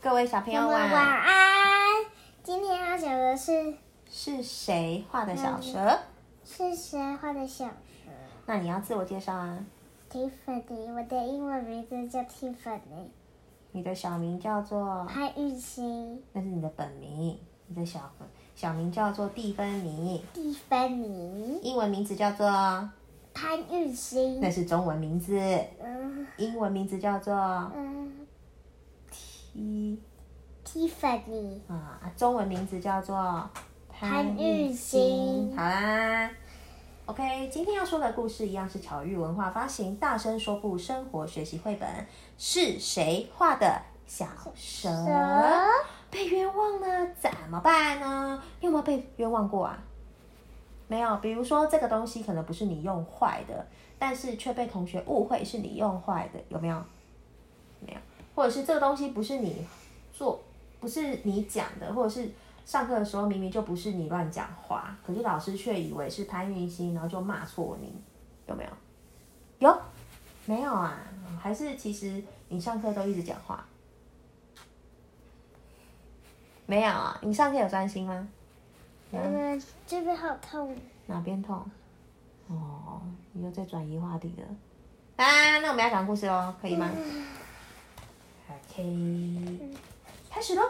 各位小朋友晚晚安。今天要讲的是是谁画的小蛇？是谁画的小蛇？那你要自我介绍啊。？Tiffany，我的英文名字叫 Tiffany，你的小名叫做，潘玉欣，那是你的本名。你的小小名叫做蒂芬妮，蒂芬妮，英文名字叫做，潘玉欣那，是中文名字，嗯。英文名字叫做？嗯中文名字叫做潘玉欣好啦，OK，今天要说的故事一样是巧遇文化发行《大声说不生活学习绘本》，是谁画的小蛇？蛇被冤枉了怎么办呢？你有没有被冤枉过啊？没有，比如说这个东西可能不是你用坏的，但是却被同学误会是你用坏的，有没有？没有，或者是这个东西不是你做，不是你讲的，或者是上课的时候明明就不是你乱讲话，可是老师却以为是潘玉欣，然后就骂错你，有没有？有，没有啊？还是其实你上课都一直讲话？没有啊？你上课有专心吗？嗯，这边好痛。哪边痛？哦，你又在转移话题了。啊，那我们要讲故事喽，可以吗？OK，开始喽。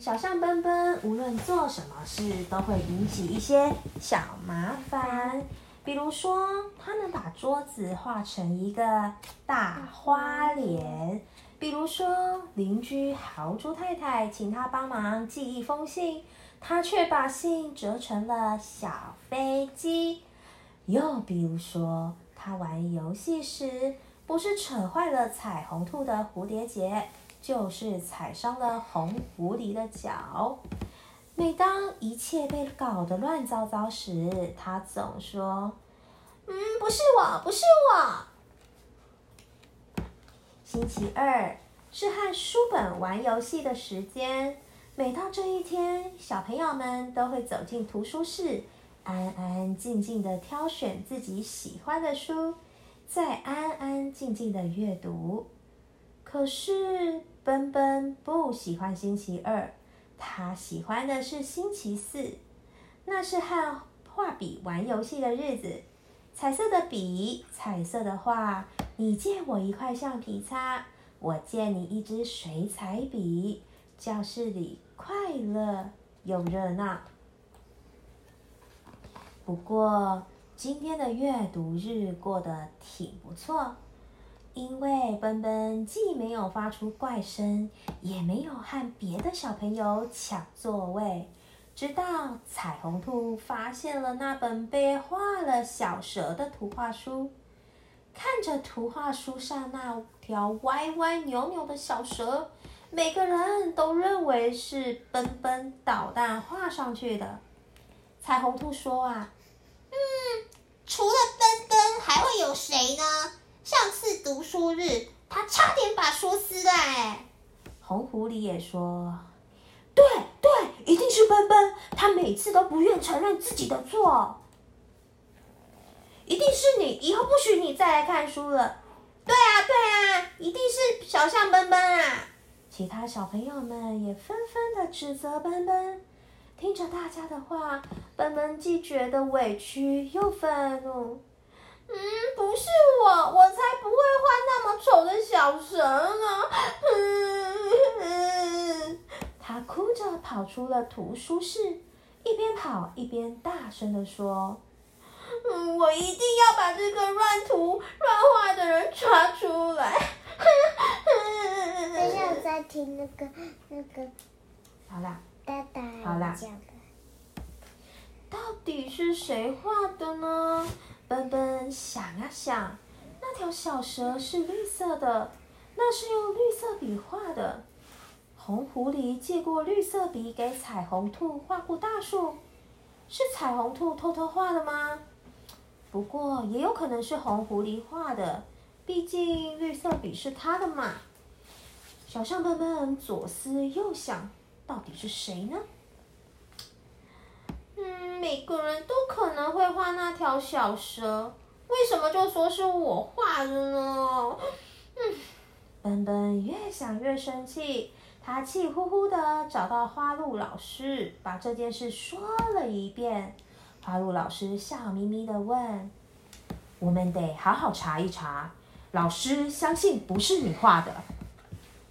小象奔奔无论做什么事都会引起一些小麻烦，比如说，他能把桌子画成一个大花脸；比如说，邻居豪猪太太请他帮忙寄一封信，他却把信折成了小飞机；又比如说，他玩游戏时不是扯坏了彩虹兔的蝴蝶结，就是踩伤了红狐狸的脚。每当一切被搞得乱糟糟时，他总说：“嗯，不是我，不是我。”星期二是和书本玩游戏的时间。每到这一天，小朋友们都会走进图书室，安安静静的挑选自己喜欢的书，再安安静静的阅读。可是奔奔不喜欢星期二，他喜欢的是星期四，那是和画笔玩游戏的日子。彩色的笔，彩色的画，你借我一块橡皮擦，我借你一支水彩笔。教室里快乐又热闹。不过今天的阅读日过得挺不错，因为奔奔既没有发出怪声，也没有和别的小朋友抢座位。直到彩虹兔发现了那本被画了小蛇的图画书，看着图画书上那条歪歪扭扭的小蛇，每个人都认为是奔奔捣蛋画上去的。彩虹兔说：“啊，嗯次读书日，他差点把书撕了哎。红狐狸也说：“对对，一定是奔奔，他每次都不愿承认自己的错。一定是你，以后不许你再来看书了。”对啊，对啊，一定是小象奔奔啊！其他小朋友们也纷纷的指责奔奔。听着大家的话，奔奔既觉得委屈又愤怒。嗯，不是我，我才不会画那么丑的小蛇呢。嗯，他哭着跑出了图书室，一边跑一边大声的说嗯，我一定要把这个乱涂乱画的人抓出来。等一下，我在听那个那个：“好啦，大大好啦。到底是谁画的呢？”奔奔想啊想，那条小蛇是绿色的，那是用绿色笔画的。红狐狸借过绿色笔给彩虹兔画过大树，是彩虹兔偷偷画的吗？不过也有可能是红狐狸画的，毕竟绿色笔是他的嘛。小象笨笨左思右想，到底是谁呢？每个人都可能会画那条小蛇，为什么就说是我画的呢？嗯，笨笨越想越生气，他气呼呼的找到花鹿老师，把这件事说了一遍。花鹿老师笑眯眯的问：“我们得好好查一查，老师相信不是你画的。”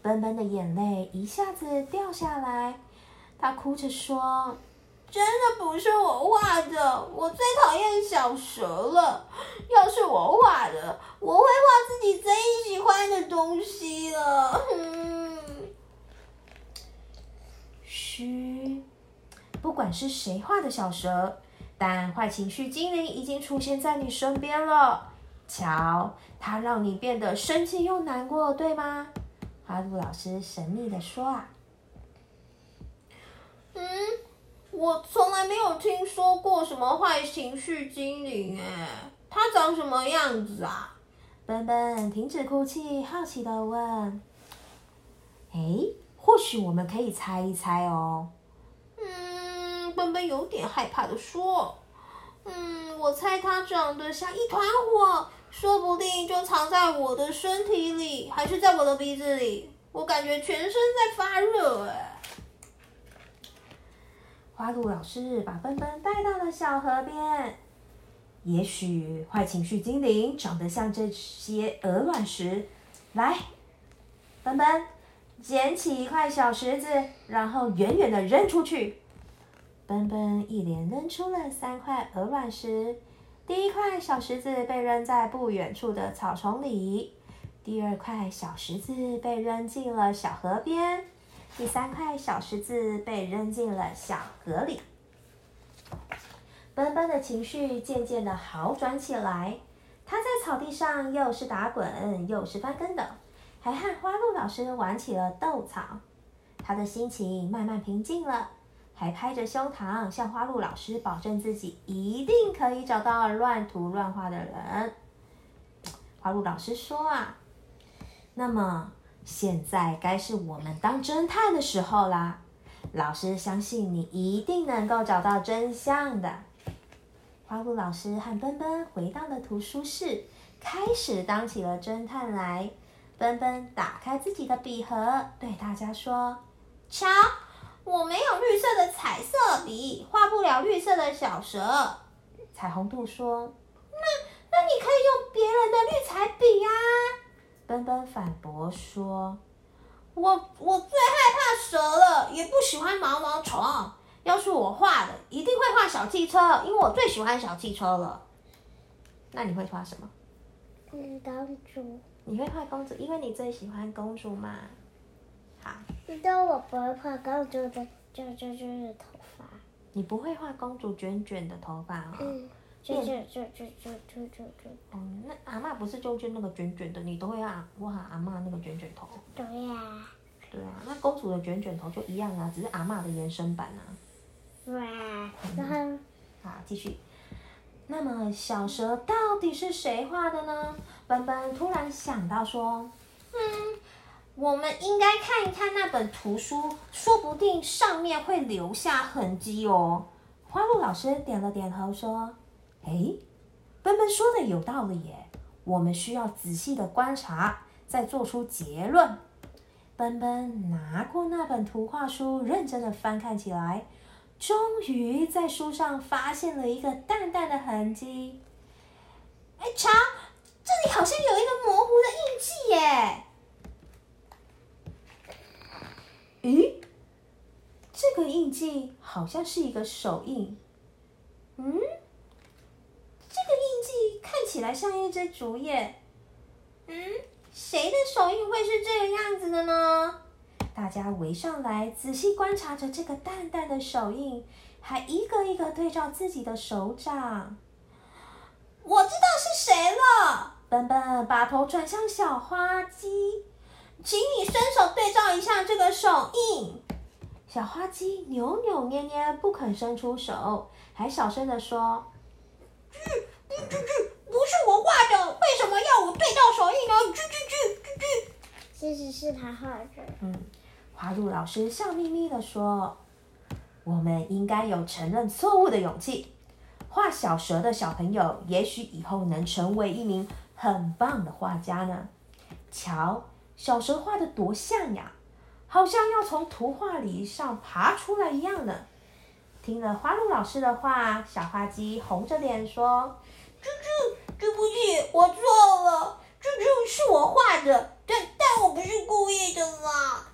笨笨的眼泪一下子掉下来，他哭着说：“真的不是我画的，我最讨厌小蛇了。要是我画的，我会画自己最喜欢的东西了。”，嘘，不管是谁画的小蛇，但坏情绪精灵已经出现在你身边了。瞧，它让你变得生气又难过，对吗？花鹿老师神秘的说：“啊，嗯，我从来没有听说过什么坏情绪精灵，哎，它长什么样子啊？”笨笨停止哭泣，好奇的问：“哎，或许我们可以猜一猜哦。”嗯，笨笨有点害怕的说：“嗯，我猜它长得像一团火。”说不定就藏在我的身体里，还是在我的鼻子里。我感觉全身在发热哎。花鹿老师把奔奔带到了小河边。也许坏情绪精灵长得像这些鹅卵石。来，奔奔，捡起一块小石子，然后远远的扔出去。奔奔一连扔出了三块鹅卵石。第一块小石子被扔在不远处的草丛里，第二块小石子被扔进了小河边，第三块小石子被扔进了小河里。奔奔的情绪渐渐的好转起来，他在草地上又是打滚又是翻跟斗，还和花鹿老师玩起了斗草。他的心情慢慢平静了。还拍着胸膛向花鹿老师保证自己一定可以找到乱涂乱画的人。花鹿老师说：“啊，那么现在该是我们当侦探的时候啦。老师相信你一定能够找到真相的。”花鹿老师和奔奔回到了图书室，开始当起了侦探来。奔奔打开自己的笔盒，对大家说：“瞧。”我没有绿色的彩色笔，画不了绿色的小蛇。彩虹兔说：“那那你可以用别人的绿彩笔呀。”奔奔反驳说：“我我最害怕蛇了，也不喜欢毛毛虫。要是我画的，一定会画小汽车，因为我最喜欢小汽车了。”那你会画什么？嗯，公主。你会画公主，因为你最喜欢公主嘛。好。但我不会画公主的，就就就是头发。你不会画公主卷卷的头发啊？嗯，就是，就，就，就，就，就，就。哦，那阿嬷不是就，就那个卷卷的，你都会让，哇，阿嬷那个卷卷头。对呀。对啊，那公主的卷卷头就一样啊，只是阿嬷的延伸版啊。哇。然后，好，继续。那么小蛇到底是谁画的呢？本本突然想到说，嗯，我们应该看一看那本图书，说不定上面会留下痕迹哦。花露老师点了点头说。哎，奔奔说的有道理耶，我们需要仔细的观察，再做出结论。”奔奔拿过那本图画书，认真的翻看起来，终于在书上发现了一个淡淡的痕迹。哎，瞧，这里好像有一个模糊的印记耶。咦，这个印记好像是一个手印。嗯，这个印记看起来像一只竹叶。嗯，谁的手印会是这个样子的呢？大家围上来，仔细观察着这个淡淡的手印，还一个一个对照自己的手掌。我知道是谁了。笨笨把头转向小花鸡。请你伸手对照一下这个手印。小花鸡扭扭捏捏，不肯伸出手，还小声的说：“吱吱吱吱，不是我画的，为什么要我对照手印呢？”吱吱吱吱吱。其实是他画的。嗯，花鹿老师笑眯眯的说：“我们应该有承认错误的勇气。画小蛇的小朋友，也许以后能成为一名很棒的画家呢。瞧。”小蛇画的多像呀，好像要从图画里上爬出来一样呢。听了花鹿老师的话，小花鸡红着脸说：“猪猪，对不起，我错了。猪猪是我画的，但但我不是故意的啦。”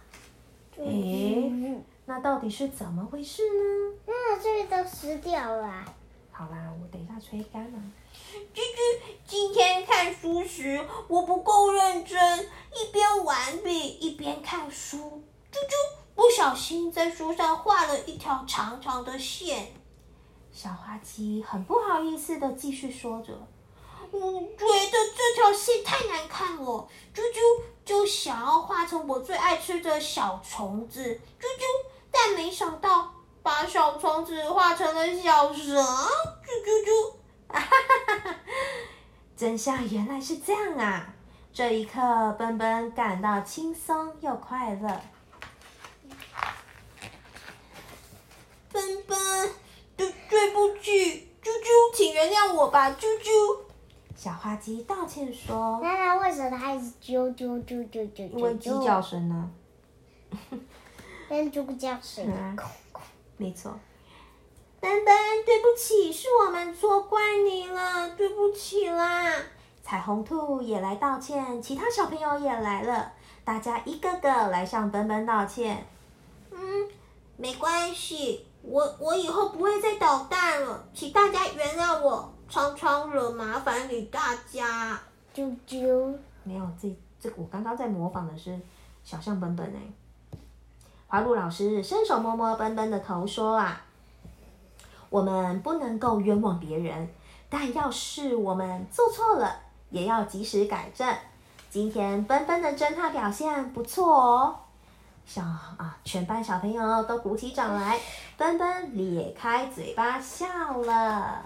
诶，那到底是怎么回事呢？嗯，这里都湿掉了。好啦，我等一下吹干了。猪猪，今天看书时我不够认真，一边玩笔一边看书。猪猪。不小心在书上画了一条长长的线，小花鸡很不好意思的继续说着：“我觉得这条线太难看了，猪猪就想要画成我最爱吃的小虫子，猪猪，但没想到把小虫子画成了小蛇，猪猪猪，哈哈哈！真相原来是这样啊！这一刻，奔奔感到轻松又快乐。”奔奔，对对不起，猪猪，请原谅我吧，猪猪。小花鸡道歉说：“那它为什么它一直啾啾啾啾啾？因为鸡叫声呢。跟猪叫声。没错。奔奔，对不起，是我们错怪你了，对不起啦。彩虹兔也来道歉，其他小朋友也来了，大家一个个来向奔奔道歉。嗯，没关系。我我以后不会再捣蛋了，请大家原谅我，常常惹麻烦给大家。啾啾，没有这这，我刚刚在模仿的是小象本本哎。华露老师伸手摸摸奔奔的头，说啊，我们不能够冤枉别人，但要是我们做错了，也要及时改正。今天奔奔的侦探表现不错哦。小啊，全班小朋友都鼓起掌来，奔奔咧开嘴巴笑了。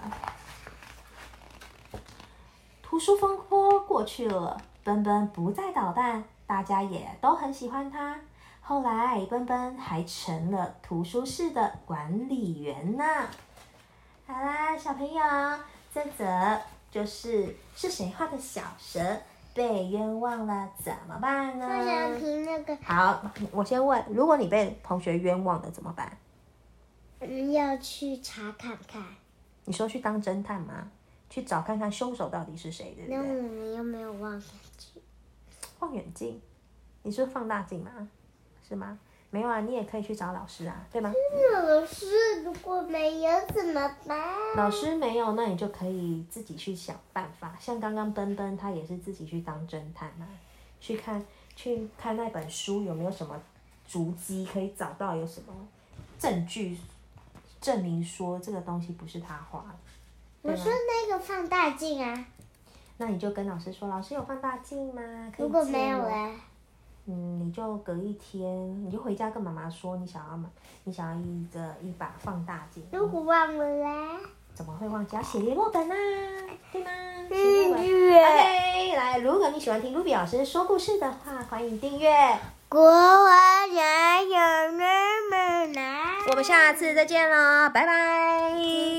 图书风波过去了，奔奔不再捣蛋，大家也都很喜欢他。后来，奔奔还成了图书室的管理员呢。好啦，小朋友，这则就是是谁画的小蛇？被冤枉了怎么办呢？我想听那个。好，我先问，如果你被同学冤枉了怎么办？嗯，要去查看看。你说去当侦探吗？去找看看凶手到底是谁，对不对？那我们又没有望远镜。望远镜？你是放大镜吗？是吗？没有啊，你也可以去找老师啊，对吗？老师如果没有怎么办？老师没有，那你就可以自己去想办法。像刚刚奔奔，他也是自己去当侦探嘛，去看去看那本书有没有什么足迹可以找到，有什么证据证明说这个东西不是他画的。我说那个放大镜啊。那你就跟老师说，老师有放大镜吗？如果没有嘞？嗯，你就隔一天，你就回家跟妈妈说，你想要买，你想要一个一把放大镜。如果忘了嘞？怎么会忘记？要写联络本啊，对吗？订阅。OK，来，如果你喜欢听卢比老师说故事的话，欢迎订阅。国王家有妹妹来。我们下次再见喽，拜拜。